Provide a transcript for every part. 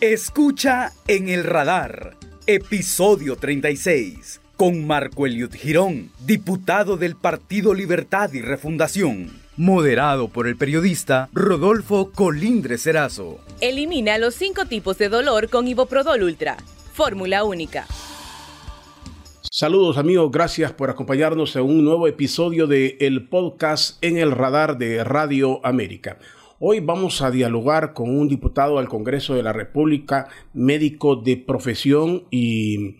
Escucha en el radar, episodio 36, con Marco Eliud Girón, diputado del Partido Libertad y Refundación, moderado por el periodista Rodolfo Colindre Serazo. Elimina los cinco tipos de dolor con Iboprodol Ultra, fórmula única. Saludos amigos, gracias por acompañarnos en un nuevo episodio de el podcast en el radar de Radio América. Hoy vamos a dialogar con un diputado al Congreso de la República, médico de profesión y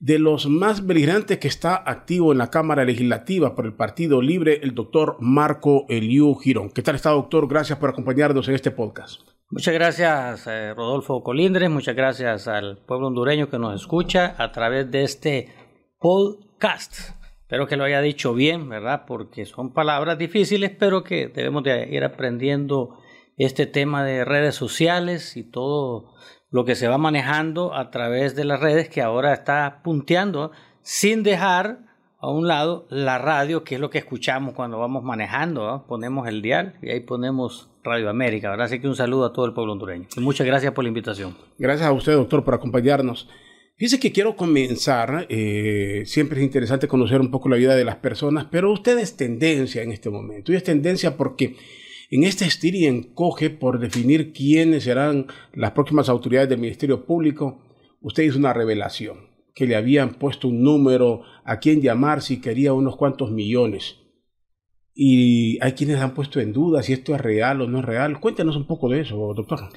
de los más beligerantes que está activo en la Cámara Legislativa por el Partido Libre, el doctor Marco Eliu Girón. ¿Qué tal está, doctor? Gracias por acompañarnos en este podcast. Muchas gracias, eh, Rodolfo Colindres. Muchas gracias al pueblo hondureño que nos escucha a través de este podcast. Espero que lo haya dicho bien, ¿verdad? Porque son palabras difíciles, pero que debemos de ir aprendiendo este tema de redes sociales y todo lo que se va manejando a través de las redes que ahora está punteando sin dejar a un lado la radio, que es lo que escuchamos cuando vamos manejando, ponemos el dial y ahí ponemos Radio América, ¿verdad? Así que un saludo a todo el pueblo hondureño. Y muchas gracias por la invitación. Gracias a usted, doctor, por acompañarnos. Dice que quiero comenzar, eh, siempre es interesante conocer un poco la vida de las personas, pero usted es tendencia en este momento. Y es tendencia porque en este estir y encoge por definir quiénes serán las próximas autoridades del Ministerio Público, usted hizo una revelación, que le habían puesto un número a quién llamar si quería unos cuantos millones. Y hay quienes han puesto en duda si esto es real o no es real. Cuéntenos un poco de eso, doctor.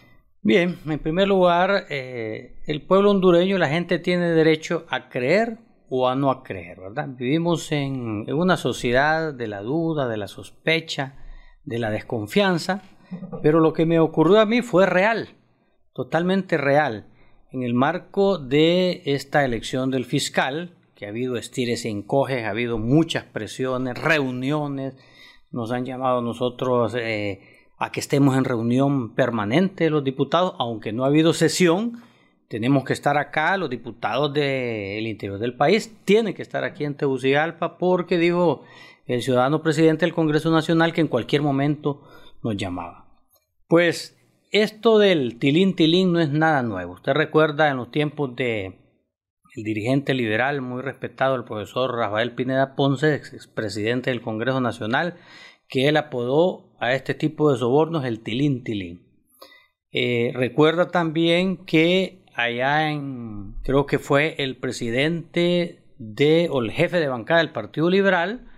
Bien, en primer lugar, eh, el pueblo hondureño, la gente tiene derecho a creer o a no creer, ¿verdad? Vivimos en, una sociedad de la duda, de la sospecha, de la desconfianza, pero lo que me ocurrió a mí fue real, totalmente real. En el marco de esta elección del fiscal, que ha habido estires y encoges, ha habido muchas presiones, reuniones, nos han llamado a nosotros eh, a que estemos en reunión permanente los diputados, aunque no ha habido sesión, tenemos que estar acá, los diputados del interior del país tienen que estar aquí en Tegucigalpa porque dijo el ciudadano presidente del Congreso Nacional que en cualquier momento nos llamaba. Pues esto del tilín tilín no es nada nuevo. Usted recuerda en los tiempos de el dirigente liberal muy respetado, el profesor Rafael Pineda Ponce, expresidente del Congreso Nacional, que él apodó a este tipo de sobornos el tilín tilín. Eh, recuerda también que allá en, creo que fue el presidente de, o el jefe de bancada del Partido Liberal,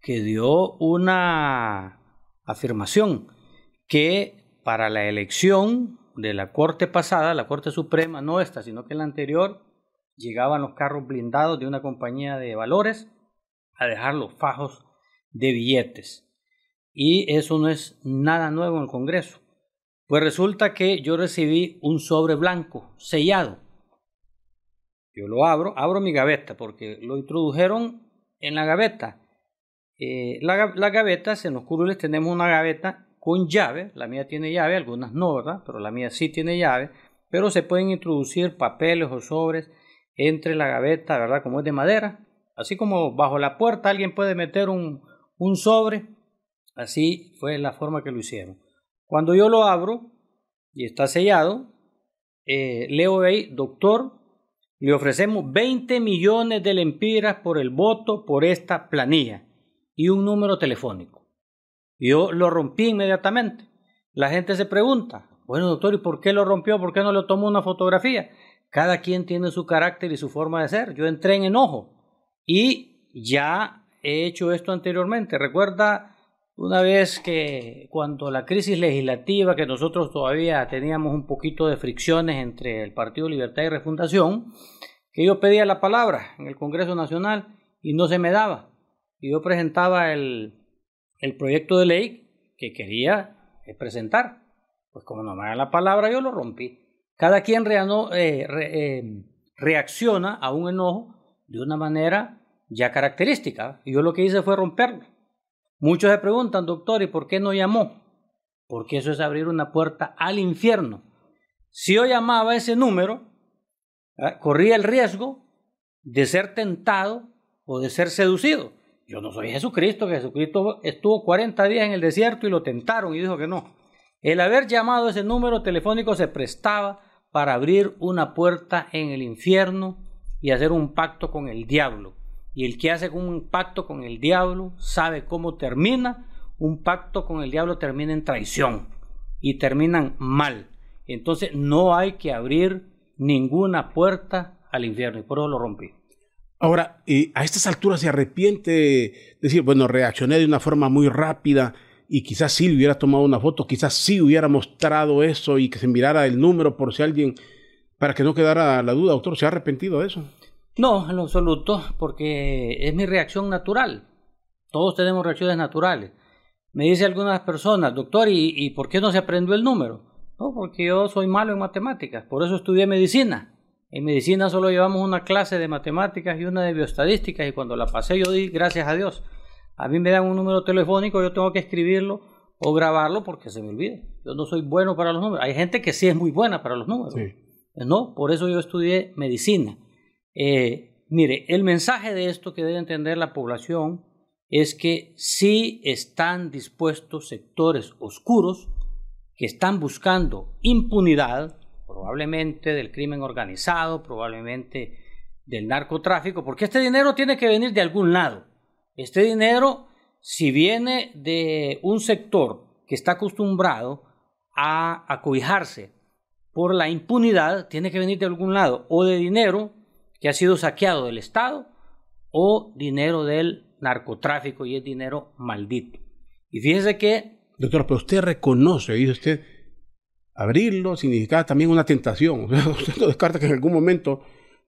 que dio una afirmación que para la elección de la Corte pasada, la Corte Suprema, no esta, sino que la anterior, llegaban los carros blindados de una compañía de valores a dejar los fajos de billetes. Y eso no es nada nuevo en el Congreso. Pues resulta que yo recibí un sobre blanco, sellado. Yo lo abro, abro mi gaveta, porque lo introdujeron en la gaveta. Eh, la, la, gavetas, en los curules tenemos una gaveta con llave, la mía tiene llave, algunas no, ¿verdad? Pero la mía sí tiene llave, pero se pueden introducir papeles o sobres entre la gaveta, ¿verdad? Como es de madera, así como bajo la puerta alguien puede meter un, un sobre, Así fue la forma que lo hicieron. Cuando yo lo abro y está sellado, eh, leo ahí, doctor, le ofrecemos 20 millones de lempiras por el voto por esta planilla y un número telefónico. Yo lo rompí inmediatamente. La gente se pregunta, bueno doctor, ¿y por qué lo rompió? ¿Por qué no le tomó una fotografía? Cada quien tiene su carácter y su forma de ser. Yo entré en enojo y ya he hecho esto anteriormente. Recuerda una vez que cuando la crisis legislativa, que nosotros todavía teníamos un poquito de fricciones entre el Partido Libertad y Refundación, que yo pedía la palabra en el Congreso Nacional y no se me daba. Y yo presentaba el, el proyecto de ley que quería presentar. Pues como no me da la palabra, yo lo rompí. Cada quien reano, eh, eh, reacciona a un enojo de una manera ya característica. Y yo lo que hice fue romperlo. Muchos se preguntan, doctor, ¿y por qué no llamó? Porque eso es abrir una puerta al infierno. Si yo llamaba ese número, corría el riesgo de ser tentado o de ser seducido. Yo no soy Jesucristo, que Jesucristo estuvo 40 días en el desierto y lo tentaron y dijo que no. El haber llamado ese número telefónico se prestaba para abrir una puerta en el infierno y hacer un pacto con el diablo. Y el que hace un pacto con el diablo sabe cómo termina. Un pacto con el diablo termina en traición y terminan mal. Entonces no hay que abrir ninguna puerta al infierno y por eso lo rompí. Ahora, a estas alturas se arrepiente de decir, bueno, reaccioné de una forma muy rápida y quizás sí hubiera tomado una foto, quizás sí hubiera mostrado eso y que se mirara el número por si alguien, para que no quedara la duda, doctor, ¿se ha arrepentido de eso? No, en lo absoluto, porque es mi reacción natural. Todos tenemos reacciones naturales. Me dice algunas personas, doctor, ¿y, ¿y por qué no se aprendió el número? No, porque yo soy malo en matemáticas, por eso estudié medicina. En medicina solo llevamos una clase de matemáticas y una de bioestadísticas y cuando la pasé yo di gracias a Dios. A mí me dan un número telefónico, yo tengo que escribirlo o grabarlo porque se me olvida. Yo no soy bueno para los números. Hay gente que sí es muy buena para los números. No, por eso yo estudié medicina. Eh, mire, el mensaje de esto que debe entender la población es que sí están dispuestos sectores oscuros que están buscando impunidad probablemente del crimen organizado, probablemente del narcotráfico, porque este dinero tiene que venir de algún lado. Este dinero, si viene de un sector que está acostumbrado a acobijarse por la impunidad, tiene que venir de algún lado, o de dinero que ha sido saqueado del Estado, o dinero del narcotráfico y es dinero maldito. Y fíjese que... Doctor, pero usted reconoce, dice usted, abrirlo significaba también una tentación. usted no descarta que en algún momento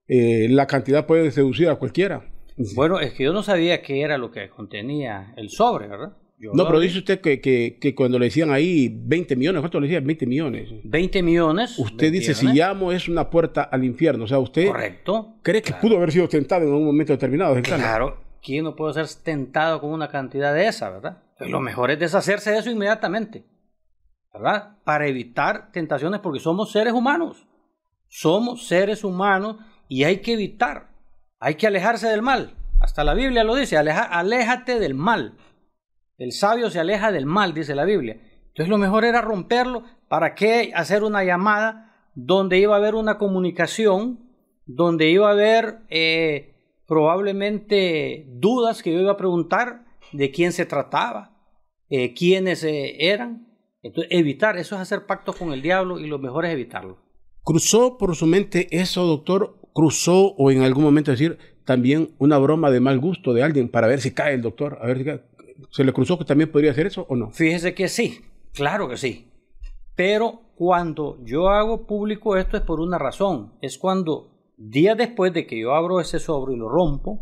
eh, la cantidad puede seducir a cualquiera. Bueno, es que yo no sabía qué era lo que contenía el sobre, ¿verdad? No, pero dice usted que, que, cuando le decían ahí 20 millones, ¿cuánto le decían? 20 millones. 20 millones. Usted dice, si llamo es una puerta al infierno. O sea, usted Correcto, cree que pudo haber sido tentado en un momento determinado. Claro, ¿quién no puede ser tentado con una cantidad de esa, verdad? Pues lo mejor es deshacerse de eso inmediatamente. ¿verdad? Para evitar tentaciones porque somos seres humanos. Somos seres humanos y hay que evitar, hay que alejarse del mal. Hasta la Biblia lo dice, aleja, aléjate del mal. El sabio se aleja del mal, dice la Biblia. Entonces lo mejor era romperlo. ¿Para qué hacer una llamada donde iba a haber una comunicación, donde iba a haber eh, probablemente dudas que yo iba a preguntar de quién se trataba, eh, quiénes eh, eran? Entonces, evitar, eso es hacer pactos con el diablo y lo mejor es evitarlo. ¿Cruzó por su mente eso, doctor? ¿Cruzó o en algún momento decir también una broma de mal gusto de alguien para ver si cae el doctor? A ver si ¿Se le cruzó que también podría hacer eso o no? Fíjese que sí, claro que sí. Pero cuando yo hago público esto es por una razón. Es cuando días después de que yo abro ese sobre y lo rompo,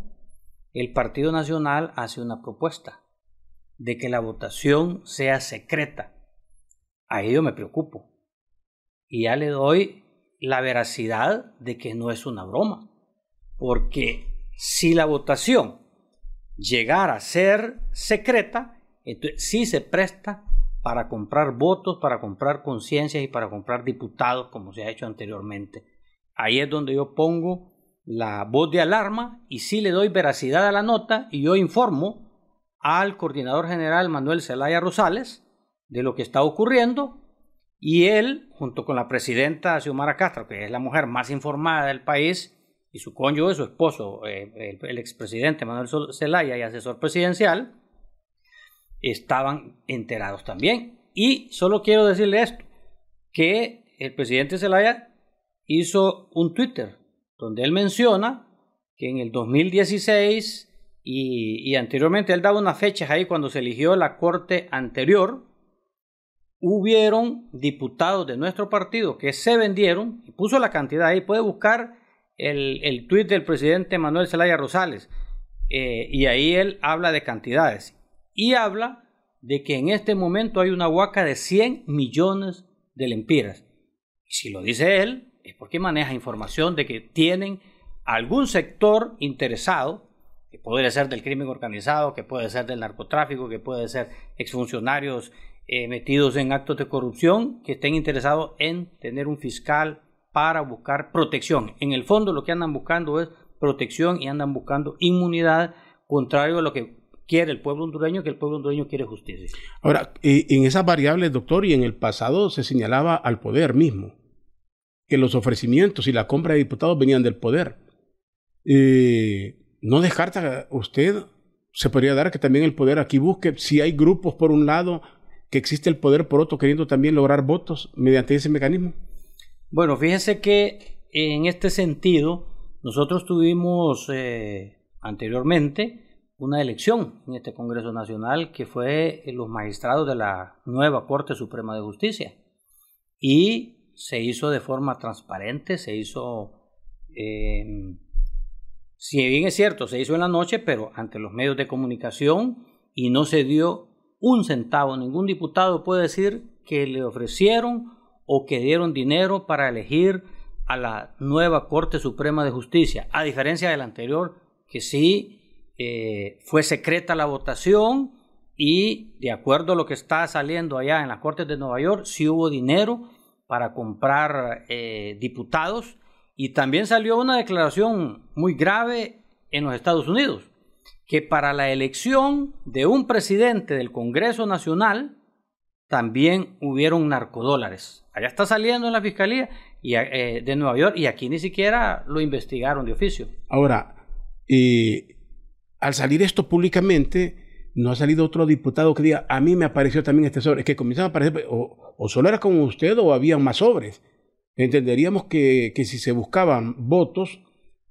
el Partido Nacional hace una propuesta de que la votación sea secreta ahí yo me preocupo. Y ya le doy la veracidad de que no es una broma. Porque si la votación llegara a ser secreta, entonces sí se presta para comprar votos, para comprar conciencias y para comprar diputados, como se ha hecho anteriormente. Ahí es donde yo pongo la voz de alarma y sí le doy veracidad a la nota y yo informo al coordinador general Manuel Zelaya Rosales de lo que está ocurriendo y él, junto con la presidenta Xiomara Castro, que es la mujer más informada del país, y su cónyuge, su esposo, eh, el, expresidente Manuel Zelaya y asesor presidencial, estaban enterados también. Y solo quiero decirle esto, que el presidente Zelaya hizo un Twitter donde él menciona que en el 2016 y, y anteriormente él daba unas fechas ahí cuando se eligió la corte anterior, hubieron diputados de nuestro partido que se vendieron, y puso la cantidad ahí, puede buscar el, el tuit del presidente Manuel Zelaya Rosales, eh, y ahí él habla de cantidades, y habla de que en este momento hay una huaca de 100 millones de lempiras. Y si lo dice él, es porque maneja información de que tienen algún sector interesado, que puede ser del crimen organizado, que puede ser del narcotráfico, que puede ser exfuncionarios eh, metidos en actos de corrupción que estén interesados en tener un fiscal para buscar protección. En el fondo lo que andan buscando es protección y andan buscando inmunidad, contrario a lo que quiere el pueblo hondureño, que el pueblo hondureño quiere justicia. Ahora, en esas variables, doctor, y en el pasado se señalaba al poder mismo. que los ofrecimientos y la compra de diputados venían del poder. ¿No descarta usted, se podría dar que también el poder aquí busque, si hay grupos por un lado, que existe el poder por otro queriendo también lograr votos mediante ese mecanismo? Bueno, fíjense que en este sentido, nosotros tuvimos eh, anteriormente una elección en este Congreso Nacional que fue los magistrados de la nueva Corte Suprema de Justicia. Y se hizo de forma transparente, se hizo, eh, si bien es cierto, se hizo en la noche, pero ante los medios de comunicación y no se dio un centavo. Ningún diputado puede decir que le ofrecieron o que dieron dinero para elegir a la nueva Corte Suprema de Justicia, a diferencia del anterior, que sí eh, fue secreta la votación y de acuerdo a lo que está saliendo allá en las Cortes de Nueva York, sí hubo dinero para comprar eh, diputados y también salió una declaración muy grave en los Estados Unidos, que para la elección de un presidente del Congreso Nacional también hubieron narcodólares. Allá está saliendo en la Fiscalía eh, de Nueva York y aquí ni siquiera lo investigaron de oficio. Ahora, eh, al salir esto públicamente, no ha salido otro diputado que diga, a mí me apareció también este sobre, es que comienzan a aparecer, o, solo era como usted o había más sobres. Entenderíamos que, si se buscaban votos,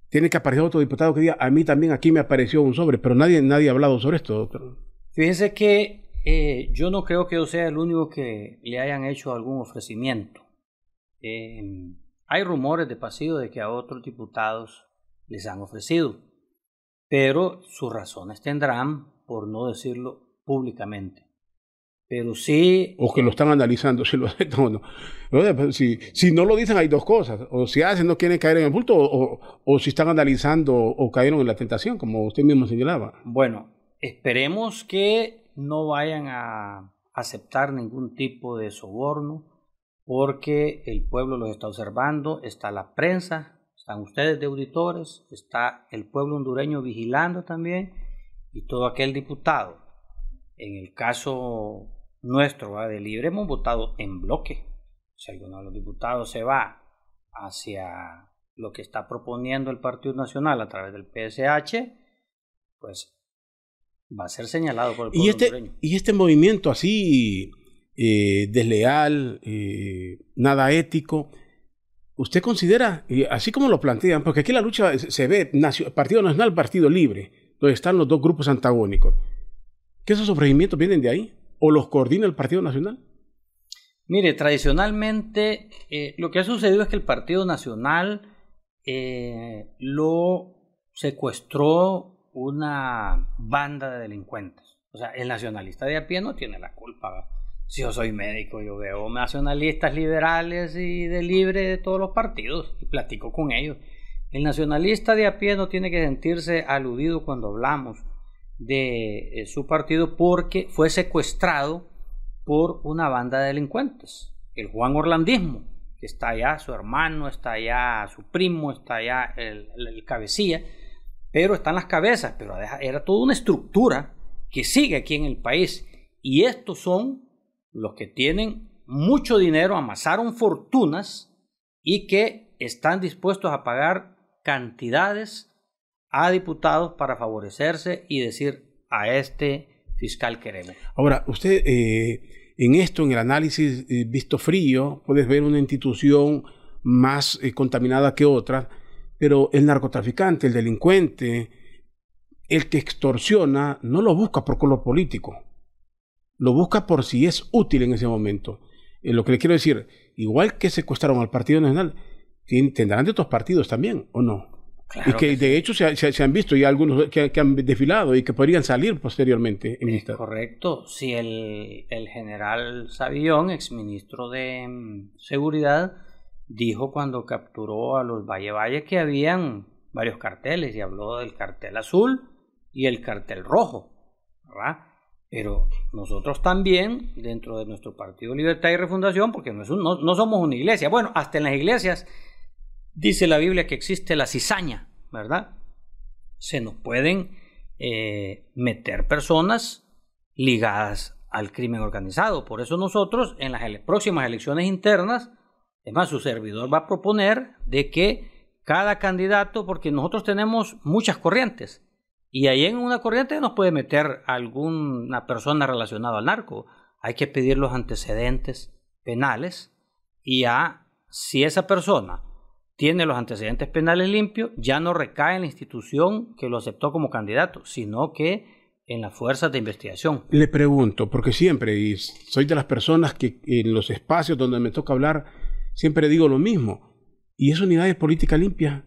tiene que aparecer otro diputado que diga, a mí también aquí me apareció un sobre, pero nadie, nadie ha hablado sobre esto, doctor. Fíjense que eh, yo no creo que yo sea el único que le hayan hecho algún ofrecimiento. Em, hay rumores de pasillo de que a otros diputados les han ofrecido, pero sus razones tendrán por no decirlo públicamente. Pero sí. O que lo están analizando, si lo aceptan o no. Pues, si, si no lo dicen, hay dos cosas. O si hacen, no quieren caer en el bulto, o, o si están analizando o cayeron en la tentación, como usted mismo señalaba. Bueno, esperemos que no vayan a aceptar ningún tipo de soborno porque el pueblo los está observando, está la prensa, están ustedes de auditores, está el pueblo hondureño vigilando también y todo aquel diputado. En el caso nuestro de Libre hemos votado en bloque. Si alguno de los diputados se va hacia lo que está proponiendo el Partido Nacional a través del PSH, pues va a ser señalado por el pueblo ¿Y este, hondureño. Y este movimiento así eh, desleal, eh, nada ético. ¿Usted considera, así como lo plantean, porque aquí la lucha se ve Partido Nacional, Partido Libre, donde están los dos grupos antagónicos, que esos ofrecimientos vienen de ahí? ¿O los coordina el Partido Nacional? Mire, tradicionalmente eh, lo que ha sucedido es que el Partido Nacional lo secuestró una banda de delincuentes. O sea, el nacionalista de a pie no tiene la culpa si yo soy médico, yo veo nacionalistas liberales y de libre de todos los partidos y platico con ellos. El nacionalista de a pie no tiene que sentirse aludido cuando hablamos de eh, su partido porque fue secuestrado por una banda de delincuentes. El Juan Orlandismo, que está allá, su hermano, está allá, su primo, está allá, el, el cabecilla, pero están las cabezas, pero era toda una estructura que sigue aquí en el país. Y estos son los que tienen mucho dinero, amasaron fortunas y que están dispuestos a pagar cantidades a diputados para favorecerse y decir a este fiscal queremos. Ahora, usted eh, en esto, en el análisis eh, visto frío, puedes ver una institución más eh, contaminada que otra, pero el narcotraficante, el delincuente, el que extorsiona, no lo busca por color político lo busca por si es útil en ese momento. Eh, lo que le quiero decir, igual que secuestraron al Partido Nacional, tendrán de otros partidos también, ¿o no? y que, de hecho se, han visto ya algunos que, han desfilado y que podrían salir posteriormente en esta. Correcto. Si el, el general Savillón, exministro de mm, Seguridad, dijo cuando capturó a los Valle Valle que habían varios carteles y habló del cartel azul y el cartel rojo. ¿verdad? Pero nosotros también, dentro de nuestro Partido Libertad y Refundación, porque no, somos una iglesia, bueno, hasta en las iglesias dice la Biblia que existe la cizaña, ¿verdad? Se nos pueden eh, meter personas ligadas al crimen organizado. Por eso nosotros en las próximas elecciones internas Es más, su servidor va a proponer de que cada candidato, porque nosotros tenemos muchas corrientes, y ahí en una corriente nos puede meter alguna persona relacionada al narco. Hay que pedir los antecedentes penales y a si esa persona tiene los antecedentes penales limpios, ya no recae en la institución que lo aceptó como candidato, sino que en las fuerzas de investigación. Le pregunto, porque siempre, y soy de las personas que en los espacios donde me toca hablar, siempre digo lo mismo. ¿Y esa unidad de política limpia?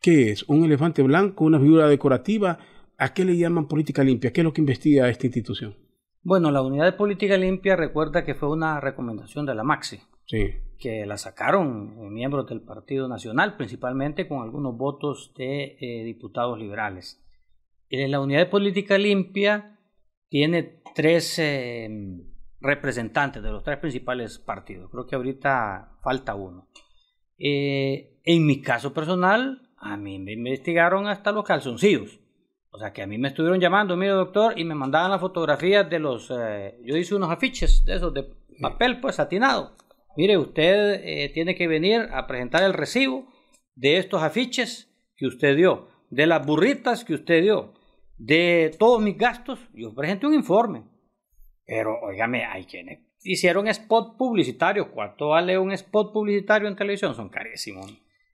¿Qué es? ¿Un elefante blanco? ¿Una figura decorativa? ¿A qué le llaman política limpia? ¿Qué es lo que investiga esta institución? Bueno, la unidad de política limpia recuerda que fue una recomendación de la Maxi, sí. que la sacaron miembros del Partido Nacional, principalmente con algunos votos de eh, diputados liberales. Eh, la unidad de política limpia tiene tres eh, representantes de los tres principales partidos. Creo que ahorita falta uno. en mi caso personal, a mí me investigaron hasta los calzoncillos. O sea, que a mí me estuvieron llamando, mire doctor, y me mandaban las fotografías de los... Eh, yo hice unos afiches de esos de papel, pues, satinado. Mire, usted eh, tiene que venir a presentar el recibo de estos afiches que usted dio, de las burritas que usted dio, de todos mis gastos. Yo presenté un informe. Pero, óigame, hay quienes hicieron spot publicitario. ¿Cuánto vale un spot publicitario en televisión? Son carísimos.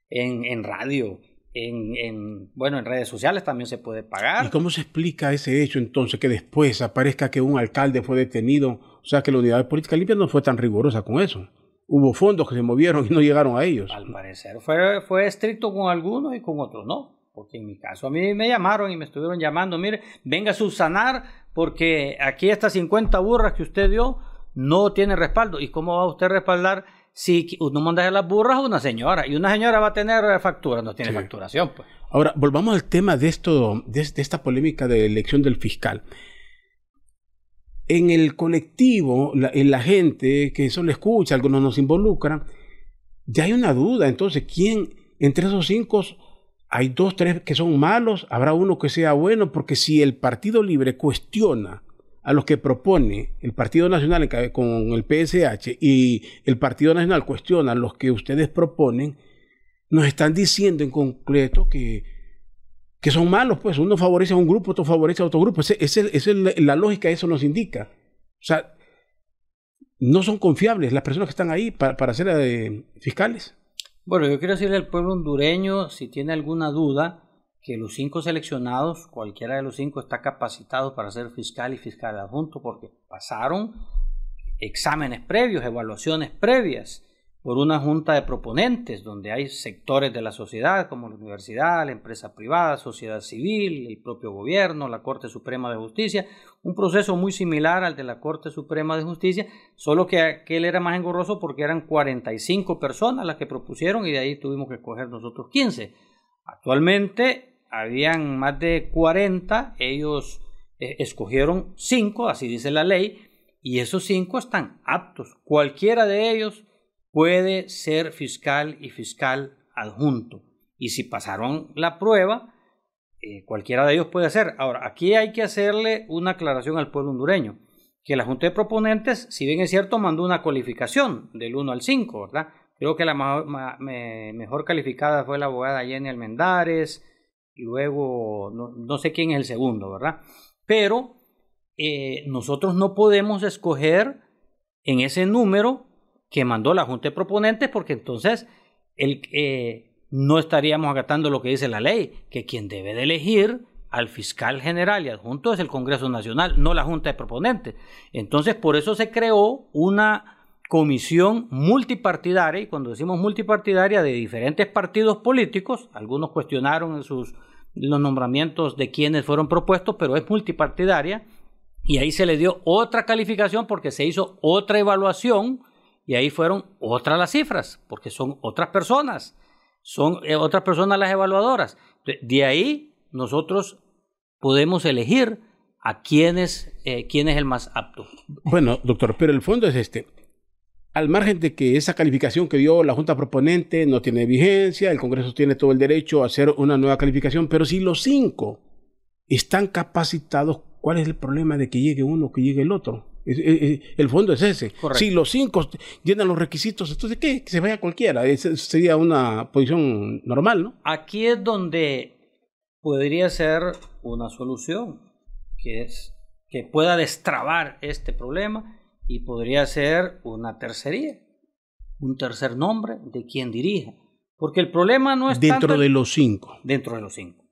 En, en radio, en, bueno, en redes sociales también se puede pagar. ¿Y cómo se explica ese hecho entonces que después aparezca que un alcalde fue detenido? O sea, que la unidad de política limpia no fue tan rigurosa con eso. Hubo fondos que se movieron y no llegaron a ellos. Al parecer fue, fue estricto con algunos y con otros no. Porque en mi caso a mí me llamaron y me estuvieron llamando, mire, venga a subsanar porque aquí estas 50 burras que usted dio no tiene respaldo. ¿Y cómo va usted a respaldar si uno manda las burras a una señora y una señora va a tener factura, no tiene facturación. Pues. Ahora, volvamos al tema de, esto, de, esta polémica de elección del fiscal. En el colectivo, en la gente que eso le escucha, algunos nos involucran, ya hay una duda. Entonces, ¿quién entre esos cinco hay dos, tres que son malos? ¿Habrá uno que sea bueno? Porque si el Partido Libre cuestiona a los que propone el Partido Nacional con el PSH y el Partido Nacional cuestiona a los que ustedes proponen, nos están diciendo en concreto que, que son malos, pues uno favorece a un grupo, otro favorece a otro grupo. Esa es la lógica, eso nos indica. O sea, no son confiables las personas que están ahí para, ser eh, fiscales. Bueno, yo quiero decirle al pueblo hondureño, si tiene alguna duda, que los cinco seleccionados, cualquiera de los cinco está capacitado para ser fiscal y fiscal adjunto porque pasaron exámenes previos, evaluaciones previas por una junta de proponentes donde hay sectores de la sociedad como la universidad, la empresa privada, sociedad civil, el propio gobierno, la Corte Suprema de Justicia, un proceso muy similar al de la Corte Suprema de Justicia, solo que aquel era más engorroso porque eran 45 personas las que propusieron y de ahí tuvimos que escoger nosotros 15. Actualmente habían más de 40, ellos eh, escogieron 5, así dice la ley, y esos 5 están aptos. Cualquiera de ellos puede ser fiscal y fiscal adjunto. Y si pasaron la prueba, eh, cualquiera de ellos puede ser. Ahora, aquí hay que hacerle una aclaración al pueblo hondureño, que la Junta de Proponentes, si bien es cierto, mandó una cualificación del 1 al 5, ¿verdad? Creo que la mejor calificada fue la abogada Jenny Almendares, y luego no, sé quién es el segundo, ¿verdad? Pero eh, nosotros no podemos escoger en ese número que mandó la Junta de Proponentes porque entonces el, eh, no estaríamos acatando lo que dice la ley, que quien debe de elegir al fiscal general y adjunto es el Congreso Nacional, no la Junta de Proponentes. Entonces, por eso se creó una comisión multipartidaria, y cuando decimos multipartidaria, de diferentes partidos políticos, algunos cuestionaron en sus los nombramientos de quienes fueron propuestos, pero es multipartidaria. Y ahí se le dio otra calificación porque se hizo otra evaluación y ahí fueron otras las cifras, porque son otras personas, son eh, otras personas las evaluadoras. De ahí nosotros podemos elegir a quién es, eh, quién es el más apto. Bueno, doctor, pero el fondo es este al margen de que esa calificación que dio la Junta Proponente no tiene vigencia, el Congreso tiene todo el derecho a hacer una nueva calificación, pero si los cinco están capacitados, ¿cuál es el problema de que llegue uno o que llegue el otro? El fondo es ese. Si los cinco llenan los requisitos, entonces ¿qué? Que se vaya cualquiera. Esa sería una posición normal, ¿no? Aquí es donde podría ser una solución, que es que pueda destrabar este problema y podría ser una tercería, un tercer nombre de quien dirija. Porque el problema no es dentro de los cinco. Dentro de los cinco.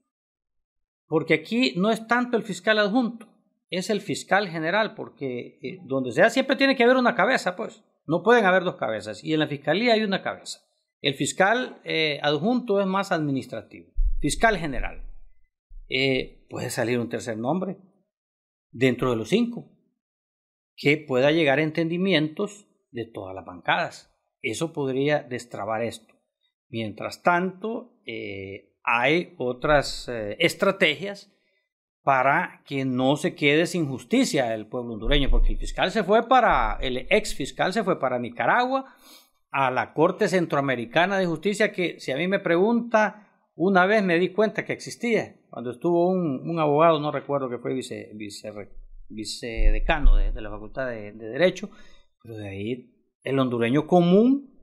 Porque aquí no es tanto el fiscal adjunto, es el fiscal general, porque eh, donde sea siempre tiene que haber una cabeza, pues. No pueden haber dos cabezas. Y en la fiscalía hay una cabeza. El fiscal eh, adjunto es más administrativo. Fiscal general. Eh, puede salir un tercer nombre dentro de los cinco que pueda llegar a entendimientos de todas las bancadas. Eso podría destrabar esto. Mientras tanto, hay otras estrategias para que no se quede sin justicia el pueblo hondureño, porque el fiscal se fue para, el ex fiscal se fue para Nicaragua, a la Corte Centroamericana de Justicia, que si a mí me pregunta, una vez me di cuenta que existía, cuando estuvo un, abogado, no recuerdo que fue vice, vice, vicedecano de, la Facultad de Derecho, pero de ahí el hondureño común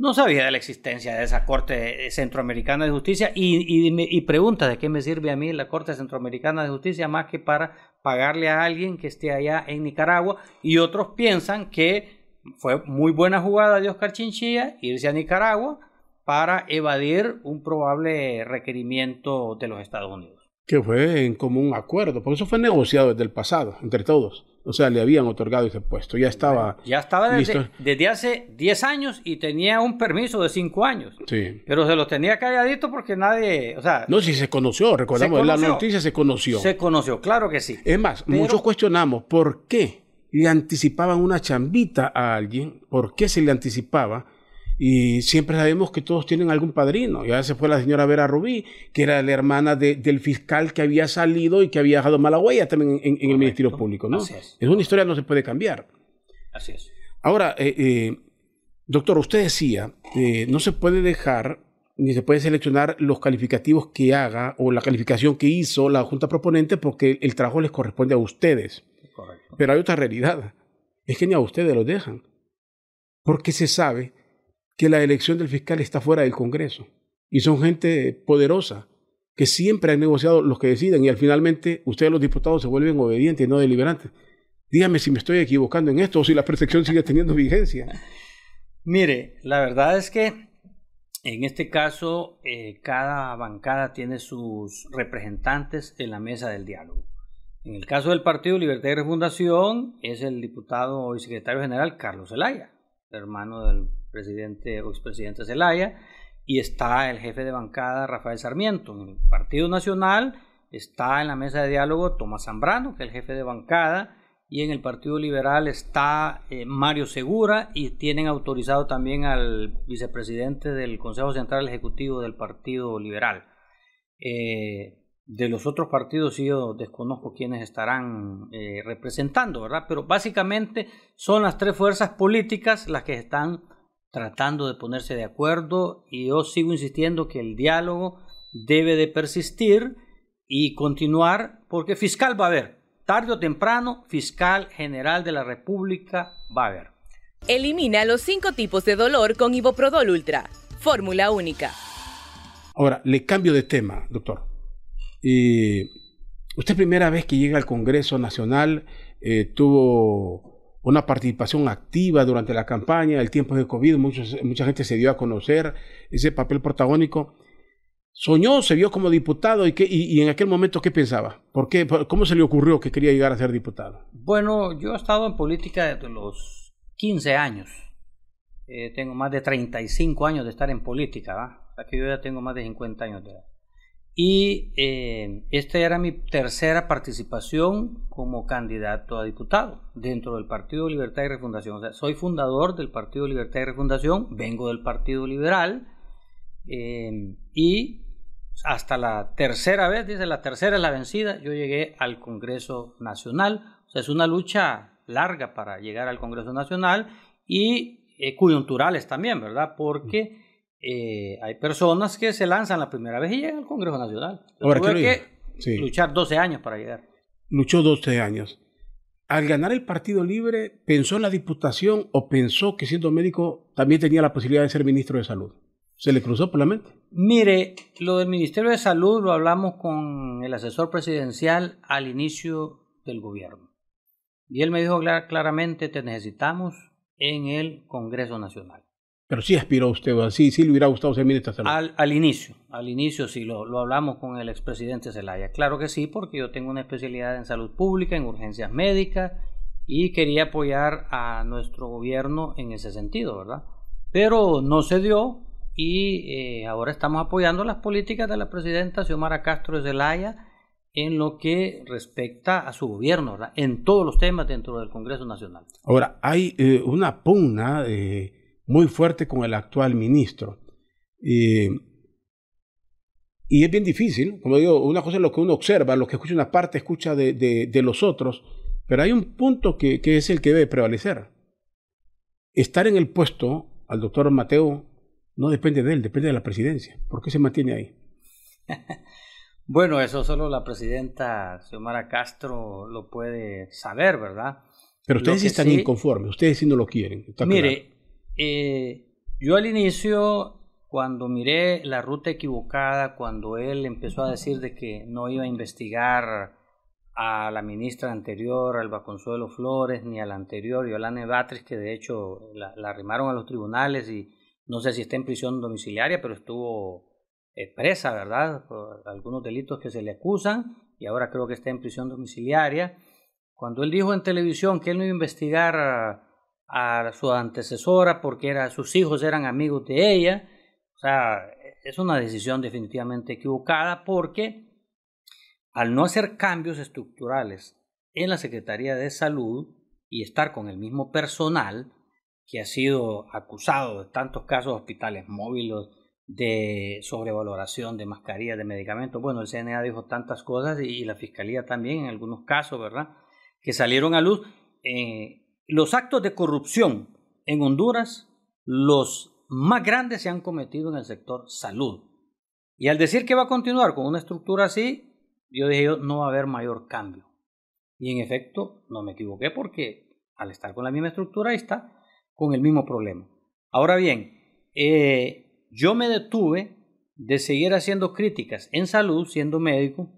no sabía de la existencia de esa Corte Centroamericana de Justicia y, pregunta de qué me sirve a mí la Corte Centroamericana de Justicia más que para pagarle a alguien que esté allá en Nicaragua y otros piensan que fue muy buena jugada de Oscar Chinchilla irse a Nicaragua para evadir un probable requerimiento de los Estados Unidos. Que fue en común acuerdo, porque eso fue negociado desde el pasado, entre todos. O sea, le habían otorgado ese puesto, ya estaba. Ya estaba desde, desde hace 10 años y tenía un permiso de 5 años. Sí. Pero se lo tenía calladito porque nadie. O sea, no, si se conoció, recordamos, la noticia se conoció. Se conoció, claro que sí. Es más, muchos cuestionamos por qué le anticipaban una chambita a alguien, por qué se le anticipaba y siempre sabemos que todos tienen algún padrino. Ya se fue la señora Vera Rubí, que era la hermana del fiscal que había salido y que había dejado mala huella también en, el Ministerio Público. ¿no? es. una historia no se puede cambiar. Así es. Ahora, eh, eh, doctor, usted decía, eh, no se puede dejar ni se puede seleccionar los calificativos que haga o la calificación que hizo la Junta Proponente porque el trabajo les corresponde a ustedes. Correcto. Pero hay otra realidad. Es que ni a ustedes los dejan. Porque se sabe que la elección del fiscal está fuera del Congreso. Y son gente poderosa, que siempre han negociado los que deciden y al finalmente ustedes los diputados se vuelven obedientes y no deliberantes. Dígame si me estoy equivocando en esto o si la percepción sigue teniendo vigencia. Mire, la verdad es que en este caso eh, cada bancada tiene sus representantes en la mesa del diálogo. En el caso del Partido Libertad y Refundación es el diputado y secretario general Carlos Zelaya, hermano del presidente o expresidente Zelaya, y está el jefe de bancada Rafael Sarmiento. En el Partido Nacional está en la mesa de diálogo Tomás Zambrano, que es el jefe de bancada, y en el Partido Liberal está eh, Mario Segura y tienen autorizado también al vicepresidente del Consejo Central Ejecutivo del Partido Liberal. Eh, de los otros partidos yo desconozco quiénes estarán eh, representando, ¿verdad? Pero básicamente son las tres fuerzas políticas las que están tratando de ponerse de acuerdo y yo sigo insistiendo que el diálogo debe de persistir y continuar porque fiscal va a haber, tarde o temprano, fiscal general de la República va a haber. Elimina los cinco tipos de dolor con Iboprodol Ultra, fórmula única. Ahora, le cambio de tema, doctor. Y usted primera vez que llega al Congreso Nacional eh, tuvo una participación activa durante la campaña, el tiempo de COVID, mucha gente se dio a conocer ese papel protagónico. Soñó, se vio como diputado y, y, en aquel momento, ¿qué pensaba? ¿Por qué, ¿Cómo se le ocurrió que quería llegar a ser diputado? Bueno, yo he estado en política desde los 15 años. Eh, tengo más de 35 años de estar en política, Aquí yo ya tengo más de 50 años de edad. Y eh, esta era mi tercera participación como candidato a diputado dentro del Partido Libertad y Refundación. O sea, soy fundador del Partido Libertad y Refundación, vengo del Partido Liberal eh, y hasta la tercera vez, dice la tercera es la vencida, yo llegué al Congreso Nacional. O sea, es una lucha larga para llegar al Congreso Nacional y eh, coyunturales también, ¿verdad? Porque eh, hay personas que se lanzan la primera vez y llegan al Congreso Nacional. Ahora, tuve que luchar 12 años para llegar. Luchó 12 años. al ganar el Partido Libre, ¿pensó en la diputación o pensó que siendo médico también tenía la posibilidad de ser ministro de Salud? ¿Se le cruzó por la mente? Mire, lo del Ministerio de Salud lo hablamos con el asesor presidencial al inicio del gobierno. Y él me dijo claramente, te necesitamos en el Congreso Nacional. Pero sí aspiró usted, así, sí le hubiera gustado ser ministro de Salud. Al, al inicio, al inicio sí, lo, lo, hablamos con el expresidente Zelaya. Claro que sí, porque yo tengo una especialidad en salud pública, en urgencias médicas, y quería apoyar a nuestro gobierno en ese sentido, ¿verdad? Pero no se dio y eh, ahora estamos apoyando las políticas de la presidenta Xiomara Castro de Zelaya en lo que respecta a su gobierno, ¿verdad? en todos los temas dentro del Congreso Nacional. Ahora, hay eh, una pugna eh, muy fuerte con el actual ministro. y es bien difícil, como digo, una cosa es lo que uno observa, lo que escucha una parte, escucha de, de, de los otros, pero hay un punto que, que, es el que debe prevalecer. Estar en el puesto al doctor Mateo no depende de él, depende de la presidencia. ¿Por qué se mantiene ahí? bueno, eso solo la presidenta Xiomara Castro lo puede saber, ¿verdad? Pero ustedes sí están sí, inconformes, ustedes sí no lo quieren. mire, claro. Eh, yo al inicio, cuando miré la ruta equivocada, cuando él empezó a decir de que no iba a investigar a la ministra anterior, Alba Consuelo Flores, ni a la anterior, Yolanda Batres, que de hecho la, arrimaron a los tribunales y no sé si está en prisión domiciliaria, pero estuvo eh, presa, ¿verdad? Por algunos delitos que se le acusan y ahora creo que está en prisión domiciliaria. Cuando él dijo en televisión que él no iba a investigar a, su antecesora porque era, sus hijos eran amigos de ella, o sea, es una decisión definitivamente equivocada porque al no hacer cambios estructurales en la Secretaría de Salud y estar con el mismo personal que ha sido acusado de tantos casos de hospitales móviles, de sobrevaloración de mascarillas, de medicamentos, bueno, el CNA dijo tantas cosas y, la Fiscalía también en algunos casos, ¿verdad? Que salieron a luz. Eh, los actos de corrupción en Honduras, los más grandes se han cometido en el sector salud. Y al decir que va a continuar con una estructura así, yo dije, no va a haber mayor cambio. Y en efecto, no me equivoqué porque al estar con la misma estructura, ahí está, con el mismo problema. Ahora bien, eh, yo me detuve de seguir haciendo críticas en salud, siendo médico,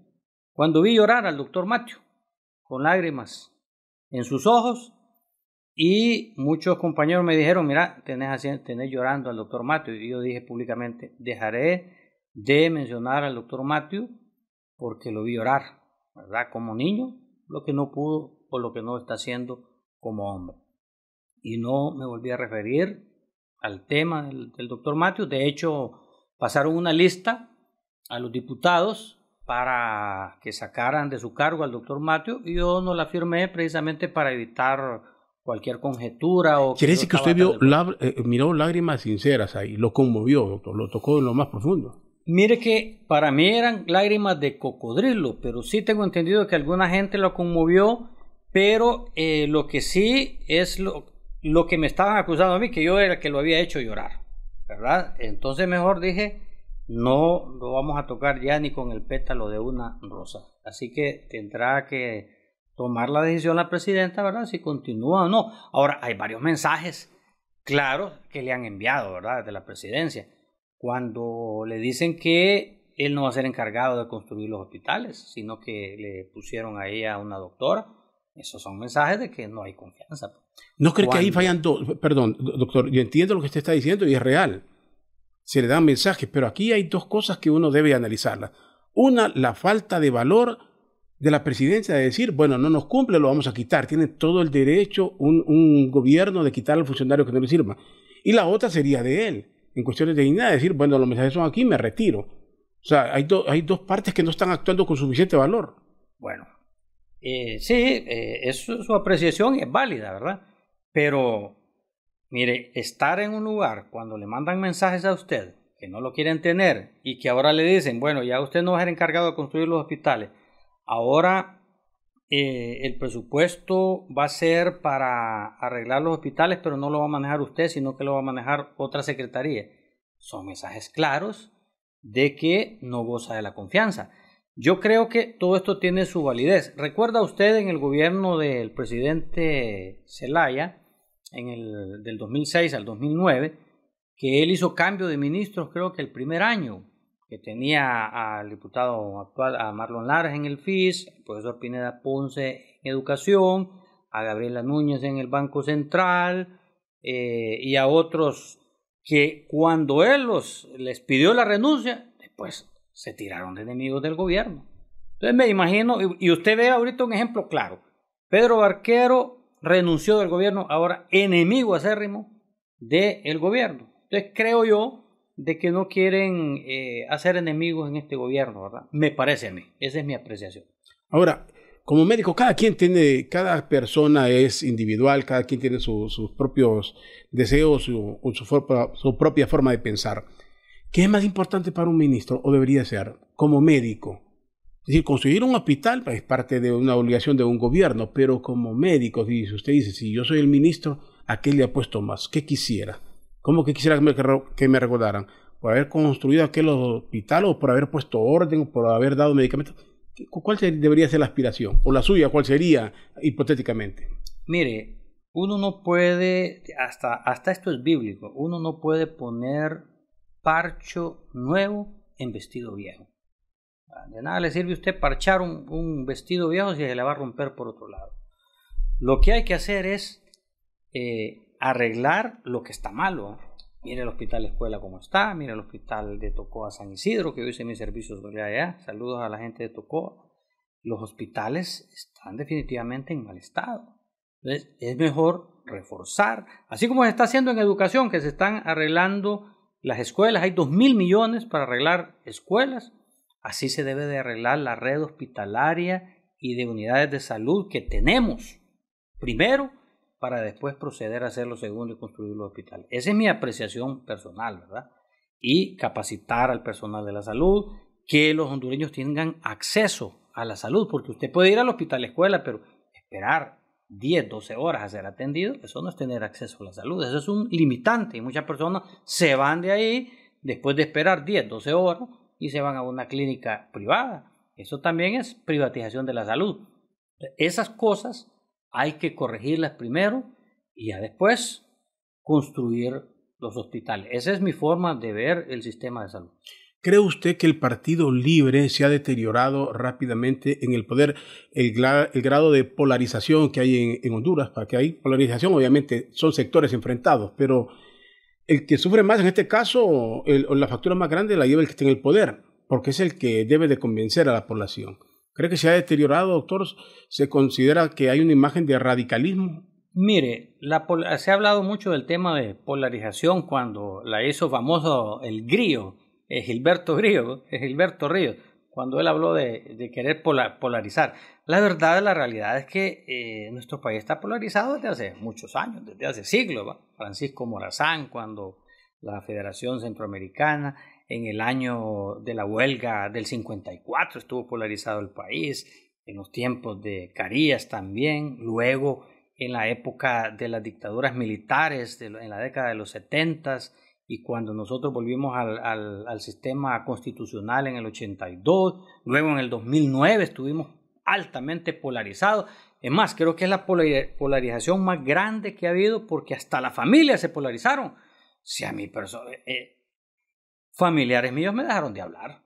cuando vi llorar al doctor Macho, con lágrimas en sus ojos, y muchos compañeros me dijeron, mira, tenés, tenés llorando al doctor Matthew. Y yo dije públicamente, dejaré de mencionar al doctor Matthew porque lo vi llorar, ¿verdad? Como niño, lo que no pudo o lo que no está haciendo como hombre. Y no me volví a referir al tema del, del doctor Matthew. De hecho, pasaron una lista a los diputados para que sacaran de su cargo al doctor Matthew y yo no la firmé precisamente para evitar cualquier conjetura o quiere decir que usted vio la, eh, miró lágrimas sinceras ahí lo conmovió doctor lo tocó en lo más profundo Mire que para mí eran lágrimas de cocodrilo, pero sí tengo entendido que alguna gente lo conmovió, pero eh, lo que sí es lo, lo, que me estaban acusando a mí, que yo era el que lo había hecho llorar, ¿verdad? Entonces mejor dije, no lo vamos a tocar ya ni con el pétalo de una rosa. Así que tendrá que tomar la decisión la presidenta, ¿verdad? Si continúa o no. Ahora, hay varios mensajes claros que le han enviado, ¿verdad? De la presidencia cuando le dicen que él no va a ser encargado de construir los hospitales, sino que le pusieron ahí a una doctora. Esos son mensajes de que no hay confianza. ¿No cree que ahí fallan dos? Perdón, doctor, yo entiendo lo que usted está diciendo y es real. Se le dan mensajes, pero aquí hay dos cosas que uno debe analizarlas. Una, la falta de valor de la presidencia de decir, bueno, no nos cumple, lo vamos a quitar. Tiene todo el derecho un, un gobierno de quitar al funcionario que no le sirva. Y la otra sería de él en cuestiones de dignidad, decir, bueno, los mensajes son aquí, me retiro. O sea, hay, hay dos partes que no están actuando con suficiente valor. Bueno, eh, sí, eh, su, apreciación es válida, ¿verdad? Pero, mire, estar en un lugar cuando le mandan mensajes a usted que no lo quieren tener y que ahora le dicen, bueno, ya usted no va a ser encargado de construir los hospitales, ahora eh, el presupuesto va a ser para arreglar los hospitales, pero no lo va a manejar usted, sino que lo va a manejar otra secretaría. Son mensajes claros de que no goza de la confianza. Yo creo que todo esto tiene su validez. ¿Recuerda usted en el gobierno del presidente Zelaya, en el, del 2006 al 2009, que él hizo cambio de ministros creo que el primer año, que tenía al diputado actual, a Marlon Lares en el FIS, al profesor Pineda Ponce en Educación, a Gabriela Núñez en el Banco Central eh, y a otros que cuando él los, les pidió la renuncia, después se tiraron de enemigos del gobierno. Entonces me imagino, y usted ve ahorita un ejemplo claro, Pedro Barquero renunció del gobierno, ahora enemigo acérrimo del gobierno. Entonces creo yo de que no quieren eh, hacer enemigos en este gobierno, ¿verdad? Me parece a mí, esa es mi apreciación. Ahora, como médico, cada quien tiene, cada persona es individual, cada quien tiene sus propios deseos su, su propia forma de pensar. ¿Qué es más importante para un ministro o debería ser como médico? Es decir, construir un hospital es parte de una obligación de un gobierno, pero como médico, dice, usted dice, si yo soy el ministro, ¿a qué le apuesto más? ¿Qué quisiera? ¿Cómo que quisiera que me, recordaran? ¿Por haber construido aquel hospital o por haber puesto orden o por haber dado medicamentos? ¿Cuál debería ser la aspiración? ¿O la suya? ¿Cuál sería hipotéticamente? Mire, uno no puede, hasta, hasta esto es bíblico, uno no puede poner parcho nuevo en vestido viejo. De nada le sirve a usted parchar un, vestido viejo si se le va a romper por otro lado. Lo que hay que hacer es eh, arreglar lo que está malo. Mire el hospital escuela como está, mire el hospital de Tocoa San Isidro, que hoy hice mis servicios de allá. Saludos a la gente de Tocoa. Los hospitales están definitivamente en mal estado. Entonces, es mejor reforzar, así como se está haciendo en educación, que se están arreglando las escuelas, hay dos mil millones para arreglar escuelas. Así se debe de arreglar la red hospitalaria y de unidades de salud que tenemos. Primero, para después proceder a hacer lo segundo y construir los hospitales. Esa es mi apreciación personal, ¿verdad? Y capacitar al personal de la salud, que los hondureños tengan acceso a la salud, porque usted puede ir al hospital escuela, pero esperar 10, 12 horas a ser atendido, eso no es tener acceso a la salud, eso es un limitante y muchas personas se van de ahí después de esperar 10, 12 horas y se van a una clínica privada. Eso también es privatización de la salud. Esas cosas hay que corregirlas primero y ya después construir los hospitales. Esa es mi forma de ver el sistema de salud. ¿Cree usted que el Partido Libre se ha deteriorado rápidamente en el poder, el, grado de polarización que hay en, Honduras? Para que hay polarización, obviamente son sectores enfrentados, pero el que sufre más en este caso, la factura más grande la lleva el que está en el poder, porque es el que debe de convencer a la población. ¿Cree que se ha deteriorado, doctor? ¿Se considera que hay una imagen de radicalismo? Mire, se ha hablado mucho del tema de polarización cuando la hizo famoso el grillo Gilberto Río, Gilberto Ríos, cuando él habló de, querer polarizar. La verdad, la realidad es que eh, nuestro país está polarizado desde hace muchos años, desde hace siglos. Francisco Morazán, cuando la Federación Centroamericana, en el año de la huelga del 54 estuvo polarizado el país, en los tiempos de Carías también, luego en la época de las dictaduras militares, en la década de los 70 y cuando nosotros volvimos al, sistema constitucional en el 82, luego en el 2009 estuvimos altamente polarizados. Es más, creo que es la polarización más grande que ha habido porque hasta las familias se polarizaron. Si a mi persona, eh, familiares míos me dejaron de hablar,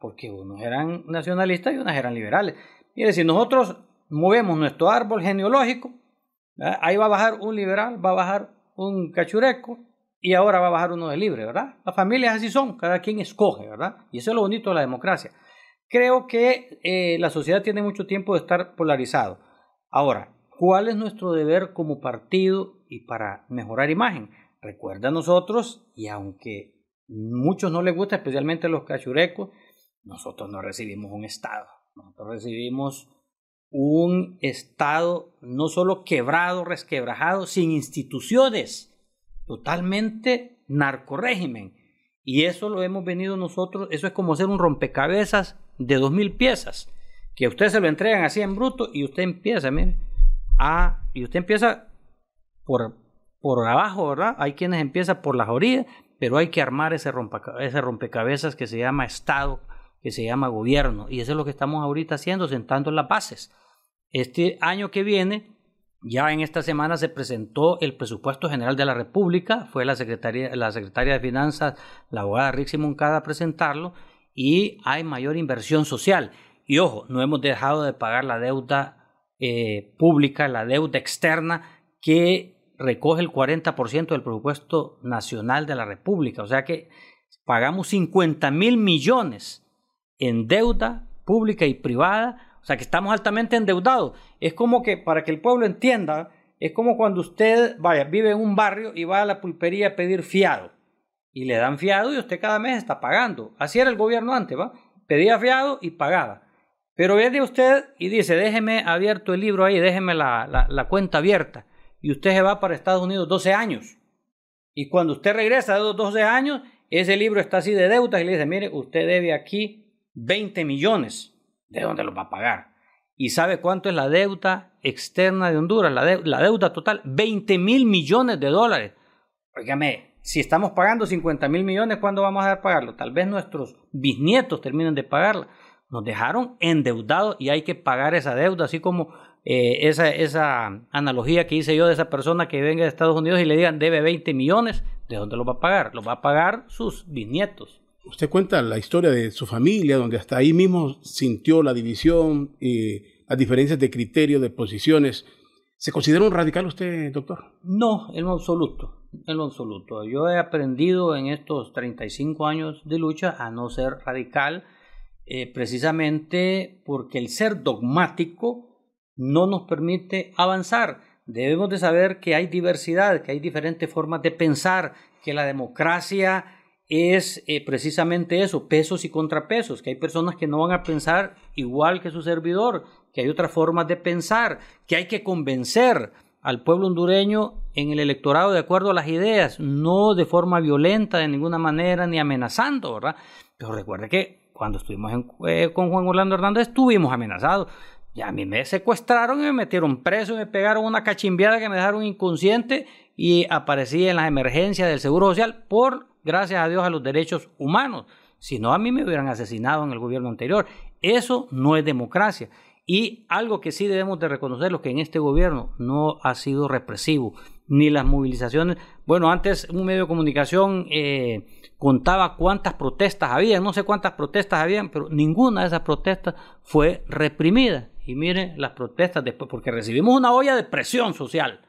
porque unos eran nacionalistas y unas eran liberales. Mire, si nosotros movemos nuestro árbol genealógico, ahí va a bajar un liberal, va a bajar un cachureco, y ahora va a bajar uno de libre, ¿verdad? Las familias así son, cada quien escoge, ¿verdad? Y eso es lo bonito de la democracia. Creo que eh, la sociedad tiene mucho tiempo de estar polarizado. Ahora, ¿cuál es nuestro deber como partido y para mejorar imagen? Recuerda a nosotros, y aunque muchos no les gusta, especialmente los cachurecos, nosotros no recibimos un Estado. Nosotros recibimos un Estado no solo quebrado, resquebrajado, sin instituciones totalmente narcorégimen. Y eso lo hemos venido nosotros, eso es como hacer un rompecabezas de dos mil piezas, que a usted se lo entregan así en bruto y usted empieza, mire, a, y usted empieza por, por abajo, ¿verdad? Hay quienes empiezan por las orillas, pero hay que armar ese, ese rompecabezas que se llama Estado que se llama gobierno. Y eso es lo que estamos ahorita haciendo, sentando las bases. Este año que viene, ya en esta semana se presentó el presupuesto general de la República, fue la secretaria, la secretaria de Finanzas, la abogada Rixi Moncada, a presentarlo, y hay mayor inversión social. Y ojo, no hemos dejado de pagar la deuda eh, pública, la deuda externa, que recoge el 40% del presupuesto nacional de la República. O sea que pagamos 50 mil millones en deuda pública y privada. O sea que estamos altamente endeudados. Es como que, para que el pueblo entienda, es como cuando usted, vaya, vive en un barrio y va a la pulpería a pedir fiado. Y le dan fiado y usted cada mes está pagando. Así era el gobierno antes, ¿va? Pedía fiado y pagaba. Pero viene usted y dice, déjeme abierto el libro ahí, déjeme la, la, cuenta abierta. Y usted se va para Estados Unidos 12 años. Y cuando usted regresa de los 12 años, ese libro está así de deudas y le dice, mire, usted debe aquí 20 millones. ¿De dónde los va a pagar? ¿Y sabe cuánto es la deuda externa de Honduras? La, la deuda total, 20 mil millones de dólares. Óigame, si estamos pagando 50 mil millones, ¿cuándo vamos a pagarlo? Tal vez nuestros bisnietos terminen de pagarla nos dejaron endeudados y hay que pagar esa deuda, así como eh, esa, esa analogía que hice yo de esa persona que venga de Estados Unidos y le digan debe 20 millones, ¿de dónde lo va a pagar? Lo va a pagar sus bisnietos. Usted cuenta la historia de su familia, donde hasta ahí mismo sintió la división y las diferencias de criterio, de posiciones. ¿Se considera un radical usted, doctor? No, en lo absoluto, en lo absoluto. Yo he aprendido en estos 35 años de lucha a no ser radical, eh, precisamente porque el ser dogmático no nos permite avanzar. Debemos de saber que hay diversidad, que hay diferentes formas de pensar, que la democracia es eh, precisamente eso, pesos y contrapesos, que hay personas que no van a pensar igual que su servidor, que hay otras formas de pensar, que hay que convencer al pueblo hondureño en el electorado de acuerdo a las ideas, no de forma violenta de ninguna manera ni amenazando, ¿verdad? Pero recuerde que cuando estuvimos eh, con Juan Orlando Hernández, estuvimos amenazados. Y a mí me secuestraron y me metieron preso y me pegaron una cachimbiada que me dejaron inconsciente y aparecí en las emergencias del Seguro Social por, gracias a Dios, a los derechos humanos. Si no, a mí me hubieran asesinado en el gobierno anterior. Eso no es democracia. Y algo que sí debemos de reconocer, lo que en este gobierno no ha sido represivo, ni las movilizaciones. Bueno, antes un medio de comunicación eh, contaba cuántas protestas había, no sé cuántas protestas habían, pero ninguna de esas protestas fue reprimida. Y mire las protestas después, porque recibimos una olla de presión social.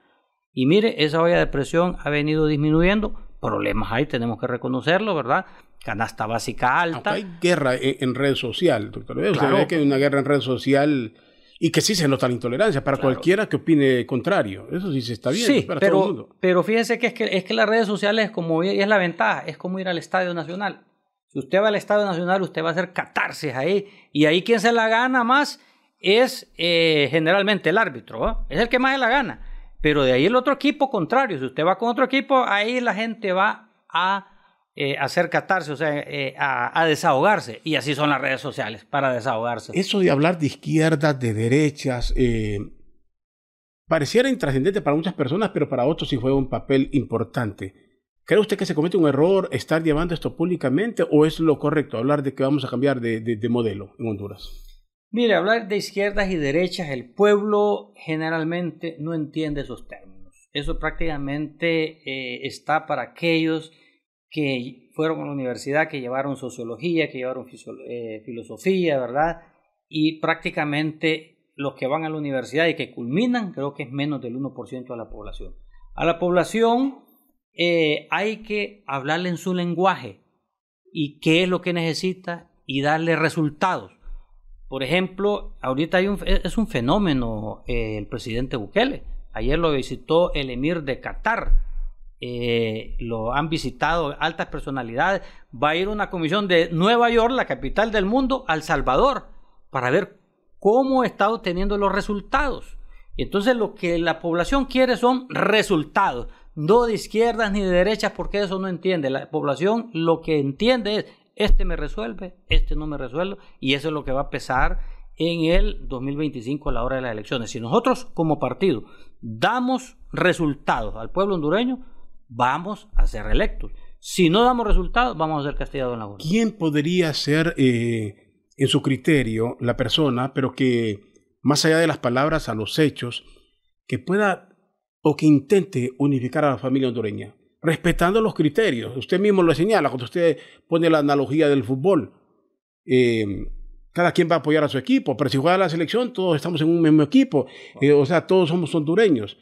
Y mire, esa olla de presión ha venido disminuyendo. Problemas hay, tenemos que reconocerlo, ¿verdad? Canasta básica alta. hay guerra en, red social, doctor. Usted ve que hay una guerra en red social y que sí se nota la intolerancia para cualquiera que opine contrario. Eso sí se está bien. Sí, pero, pero fíjense que es, que es que las redes sociales, como y es la ventaja, es como ir al Estadio Nacional. Si usted va al Estadio Nacional, usted va a hacer catarsis ahí. Y ahí quien se la gana más es eh, generalmente el árbitro. Es el que más se la gana. Pero de ahí el otro equipo contrario. Si usted va con otro equipo, ahí la gente va a eh, hacer catarse, o sea, eh, a, desahogarse. Y así son las redes sociales, para desahogarse. Eso de hablar de izquierdas, de derechas, eh, pareciera intrascendente para muchas personas, pero para otros sí juega un papel importante. ¿Cree usted que se comete un error estar llevando esto públicamente o es lo correcto hablar de que vamos a cambiar de modelo en Honduras? Mire, hablar de izquierdas y derechas, el pueblo generalmente no entiende esos términos. Eso prácticamente está para aquellos que fueron a la universidad, que llevaron sociología, que llevaron eh, filosofía, ¿verdad? Y prácticamente los que van a la universidad y que culminan, creo que es menos del 1% de la población. A la población eh, hay que hablarle en su lenguaje y qué es lo que necesita y darle resultados. Por ejemplo, ahorita hay un, es un fenómeno eh, el presidente Bukele. Ayer lo visitó el emir de Qatar eh, lo han visitado altas personalidades. Va a ir una comisión de Nueva York, la capital del mundo, al Salvador, para ver cómo está obteniendo los resultados. Entonces lo que la población quiere son resultados, no de izquierdas ni de derechas, porque eso no entiende. La población lo que entiende es, este me resuelve, este no me resuelve, y eso es lo que va a pesar en el 2025 a la hora de las elecciones. Si nosotros como partido damos resultados al pueblo hondureño, vamos a ser reelectos. Si no damos resultados, vamos a ser castigados en la urna. ¿Quién podría ser, eh, en su criterio, la persona, pero que más allá de las palabras a los hechos, que pueda o que intente unificar a la familia hondureña, respetando los criterios? Usted mismo lo señala cuando usted pone la analogía del fútbol. Eh, cada quien va a apoyar a su equipo, pero si juega la selección, todos estamos en un mismo equipo, eh, o sea, todos somos hondureños.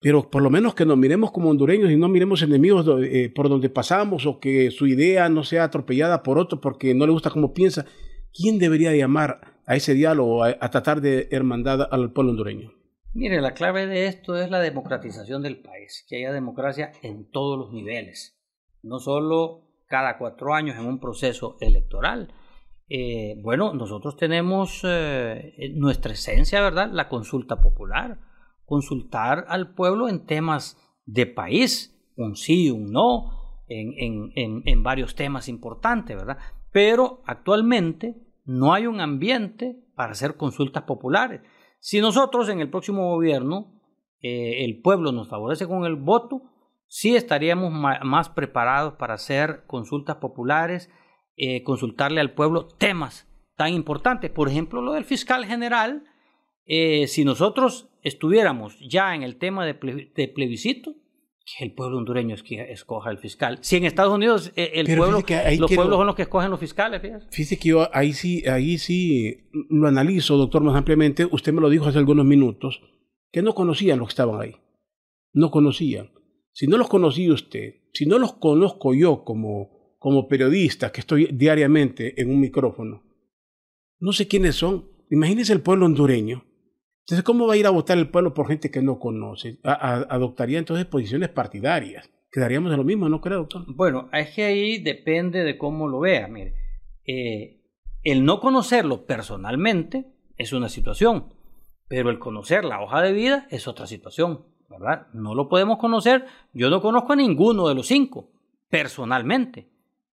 Pero por lo menos que nos miremos como hondureños y no miremos enemigos eh, por donde pasamos o que su idea no sea atropellada por otro porque no le gusta cómo piensa. ¿Quién debería llamar a ese diálogo, a, a tratar de hermandad al pueblo hondureño? Mire, la clave de esto es la democratización del país, que haya democracia en todos los niveles, no solo cada cuatro años en un proceso electoral, eh, bueno, nosotros tenemos eh, nuestra esencia, ¿verdad? La consulta popular, consultar al pueblo en temas de país, un sí, un no, en, en, en, varios temas importantes, ¿verdad? Pero actualmente no hay un ambiente para hacer consultas populares. Si nosotros en el próximo gobierno, eh, el pueblo nos favorece con el voto, sí estaríamos más preparados para hacer consultas populares eh, consultarle al pueblo temas tan importantes. Por ejemplo, lo del fiscal general. Eh, si nosotros estuviéramos ya en el tema de, plebiscito, que el pueblo hondureño es que escoja el fiscal. Si en Estados Unidos eh, el pueblo, los pueblos son los que escogen los fiscales. Fíjese, que yo ahí sí, ahí sí lo analizo, doctor, más ampliamente. Usted me lo dijo hace algunos minutos, que no conocían los que estaban ahí. No conocían. Si no los conocía usted, si no los conozco yo como como periodista que estoy diariamente en un micrófono, no sé quiénes son. Imagínense el pueblo hondureño. Entonces, ¿cómo va a ir a votar el pueblo por gente que no conoce? adoptaría entonces posiciones partidarias. Quedaríamos de lo mismo, ¿no creo, doctor? Bueno, es que ahí depende de cómo lo vea. Mire, eh, el no conocerlo personalmente es una situación, pero el conocer la hoja de vida es otra situación, ¿verdad? No lo podemos conocer. Yo no conozco a ninguno de los cinco personalmente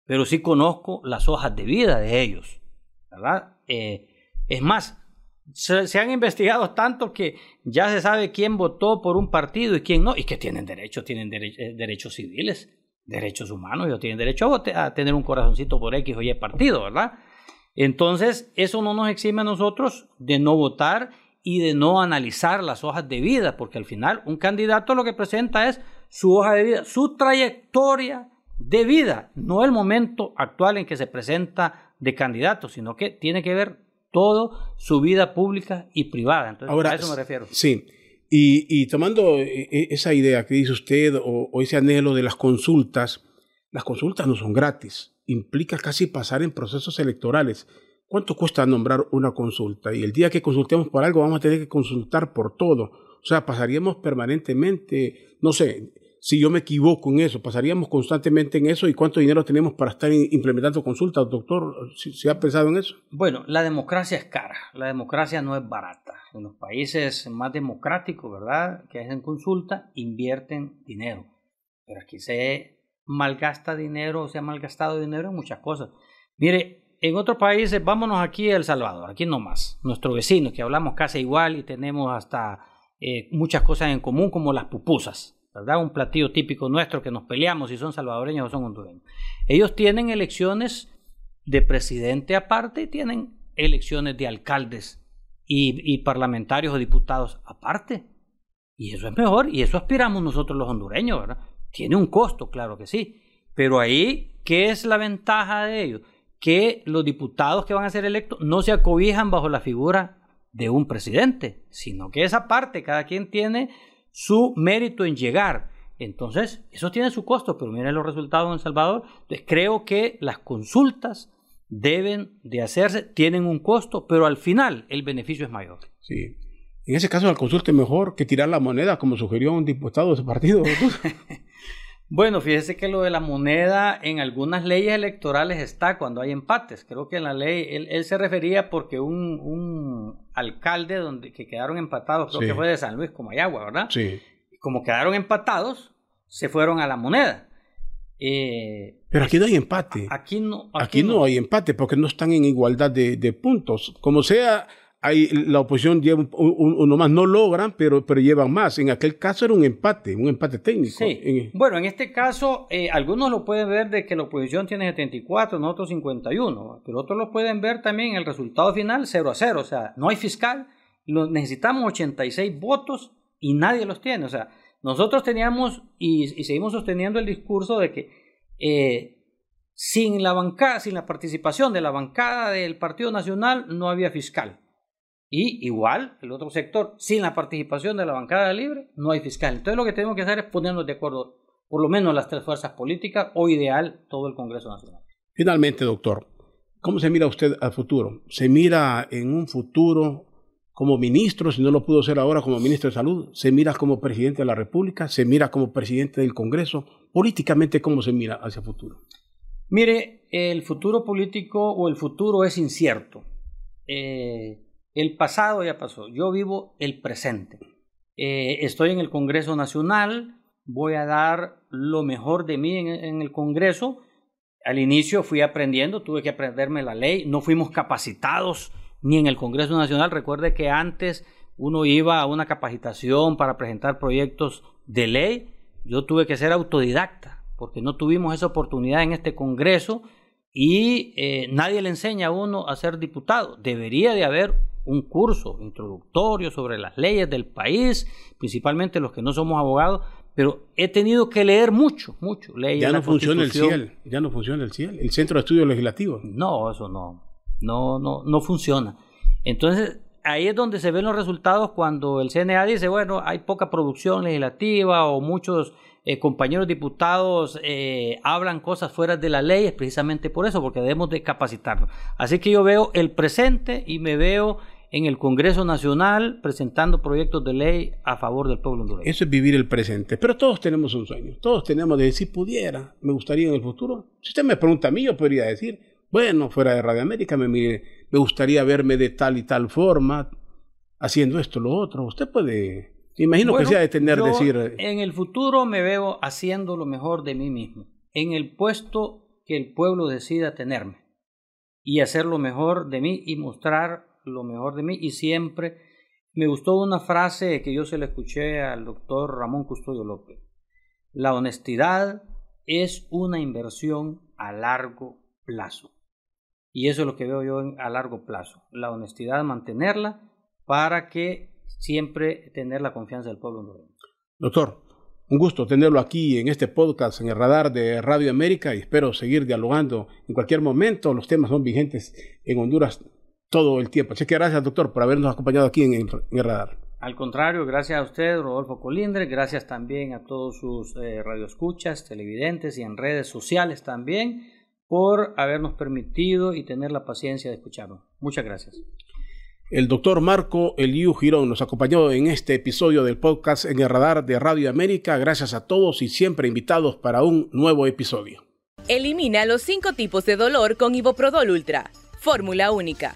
pero sí conozco las hojas de vida de ellos, ¿verdad? Eh, es más, se, han investigado tanto que ya se sabe quién votó por un partido y quién no, y que tienen derechos, tienen eh, derechos civiles, derechos humanos, ellos tienen derecho a, a, tener un corazoncito por X o Y partido, ¿verdad? Entonces, eso no nos exime a nosotros de no votar y de no analizar las hojas de vida, porque al final un candidato lo que presenta es su hoja de vida, su trayectoria de vida, no el momento actual en que se presenta de candidato, sino que tiene que ver todo su vida pública y privada. Entonces, Ahora, a eso me refiero. Sí, y, tomando eh, eh, esa idea que dice usted o, o, ese anhelo de las consultas, las consultas no son gratis, implica casi pasar en procesos electorales. ¿Cuánto cuesta nombrar una consulta? Y el día que consultemos por algo vamos a tener que consultar por todo. O sea, pasaríamos permanentemente, no sé, si yo me equivoco en eso, pasaríamos constantemente en eso y cuánto dinero tenemos para estar implementando consultas, doctor, ¿se ha pensado en eso? Bueno, la democracia es cara, la democracia no es barata. En los países más democráticos, ¿verdad?, que hacen consulta, invierten dinero. Pero aquí se malgasta dinero, se ha malgastado dinero en muchas cosas. Mire, en otros países, vámonos aquí a El Salvador, aquí nomás, nuestro vecino, que hablamos casi igual y tenemos hasta eh, muchas cosas en común, como las pupusas. ¿Verdad? Un platillo típico nuestro que nos peleamos si son salvadoreños o son hondureños. Ellos tienen elecciones de presidente aparte y tienen elecciones de alcaldes y, parlamentarios o diputados aparte. Y eso es mejor y eso aspiramos nosotros los hondureños, ¿verdad? Tiene un costo, claro que sí. Pero ahí, ¿qué es la ventaja de ellos? Que los diputados que van a ser electos no se acobijan bajo la figura de un presidente, sino que esa parte, cada quien tiene su mérito en llegar. Entonces, eso tiene su costo, pero miren los resultados en El Salvador. Entonces, creo que las consultas deben de hacerse, tienen un costo, pero al final el beneficio es mayor. Sí. En ese caso, la consulta es mejor que tirar la moneda, como sugirió un diputado de ese partido. bueno, fíjese que lo de la moneda en algunas leyes electorales está cuando hay empates. Creo que en la ley, él, se refería porque un, un alcalde donde, que quedaron empatados, creo que fue de San Luis, como agua, ¿verdad? Sí. Como quedaron empatados, se fueron a la moneda. Eh, Pero aquí no hay empate. Aquí no. Aquí, no. hay empate porque no están en igualdad de, puntos. Como sea, hay, la oposición lleva uno más, no logran, pero, pero llevan más. En aquel caso era un empate, un empate técnico. Sí. Bueno, en este caso, eh, algunos lo pueden ver de que la oposición tiene 74, nosotros 51, pero otros lo pueden ver también en el resultado final 0 a 0. O sea, no hay fiscal, necesitamos 86 votos y nadie los tiene. O sea, nosotros teníamos y, seguimos sosteniendo el discurso de que eh, sin la bancada, sin la participación de la bancada del Partido Nacional, no había fiscal. Y igual, el otro sector, sin la participación de la bancada libre, no hay fiscal. Entonces lo que tenemos que hacer es ponernos de acuerdo, por lo menos las tres fuerzas políticas, o ideal, todo el Congreso Nacional. Finalmente, doctor, ¿cómo se mira usted al futuro? ¿Se mira en un futuro como ministro, si no lo pudo ser ahora como ministro de Salud? ¿Se mira como presidente de la República? ¿Se mira como presidente del Congreso? Políticamente, ¿cómo se mira hacia el futuro? Mire, el futuro político o el futuro es incierto. Eh, el pasado ya pasó, yo vivo el presente. Eh, estoy en el Congreso Nacional, voy a dar lo mejor de mí en, el Congreso. Al inicio fui aprendiendo, tuve que aprenderme la ley, no fuimos capacitados ni en el Congreso Nacional. Recuerde que antes uno iba a una capacitación para presentar proyectos de ley. Yo tuve que ser autodidacta porque no tuvimos esa oportunidad en este Congreso y eh, nadie le enseña a uno a ser diputado. Debería de haber un curso introductorio sobre las leyes del país, principalmente los que no somos abogados, pero he tenido que leer mucho, mucho. Leyes ya no funciona el CIEL, ya no funciona el CIEL, el Centro de Estudios Legislativos. No, eso no, no, no, no funciona. Entonces, ahí es donde se ven los resultados cuando el CNA dice, bueno, hay poca producción legislativa o muchos eh, compañeros diputados eh, hablan cosas fuera de la ley, es precisamente por eso, porque debemos de capacitarnos. Así que yo veo el presente y me veo en el Congreso Nacional presentando proyectos de ley a favor del pueblo hondureño. Eso es vivir el presente. Pero todos tenemos un sueño. Todos tenemos de decir, pudiera, me gustaría en el futuro. Si usted me pregunta a mí, yo podría decir, bueno, fuera de Radio América me, me gustaría verme de tal y tal forma, haciendo esto, lo otro. Usted puede, imagino que sea de tener, decir... En el futuro me veo haciendo lo mejor de mí mismo, en el puesto que el pueblo decida tenerme, y hacer lo mejor de mí y mostrar lo mejor de mí y siempre me gustó una frase que yo se la escuché al doctor Ramón Custodio López. La honestidad es una inversión a largo plazo. Y eso es lo que veo yo a largo plazo. La honestidad, mantenerla para que siempre tener la confianza del pueblo hondureño. Doctor, un gusto tenerlo aquí en este podcast, en el radar de Radio América y espero seguir dialogando en cualquier momento. Los temas son vigentes en Honduras todo el tiempo. Así que gracias, doctor, por habernos acompañado aquí en, el radar. Al contrario, gracias a usted, Rodolfo Colindre, gracias también a todos sus eh, radioescuchas, televidentes y en redes sociales también por habernos permitido y tener la paciencia de escucharnos. Muchas gracias. El doctor Marco Eliu Girón nos acompañó en este episodio del podcast en el radar de Radio América. Gracias a todos y siempre invitados para un nuevo episodio. Elimina los cinco tipos de dolor con Iboprodol Ultra. Fórmula única.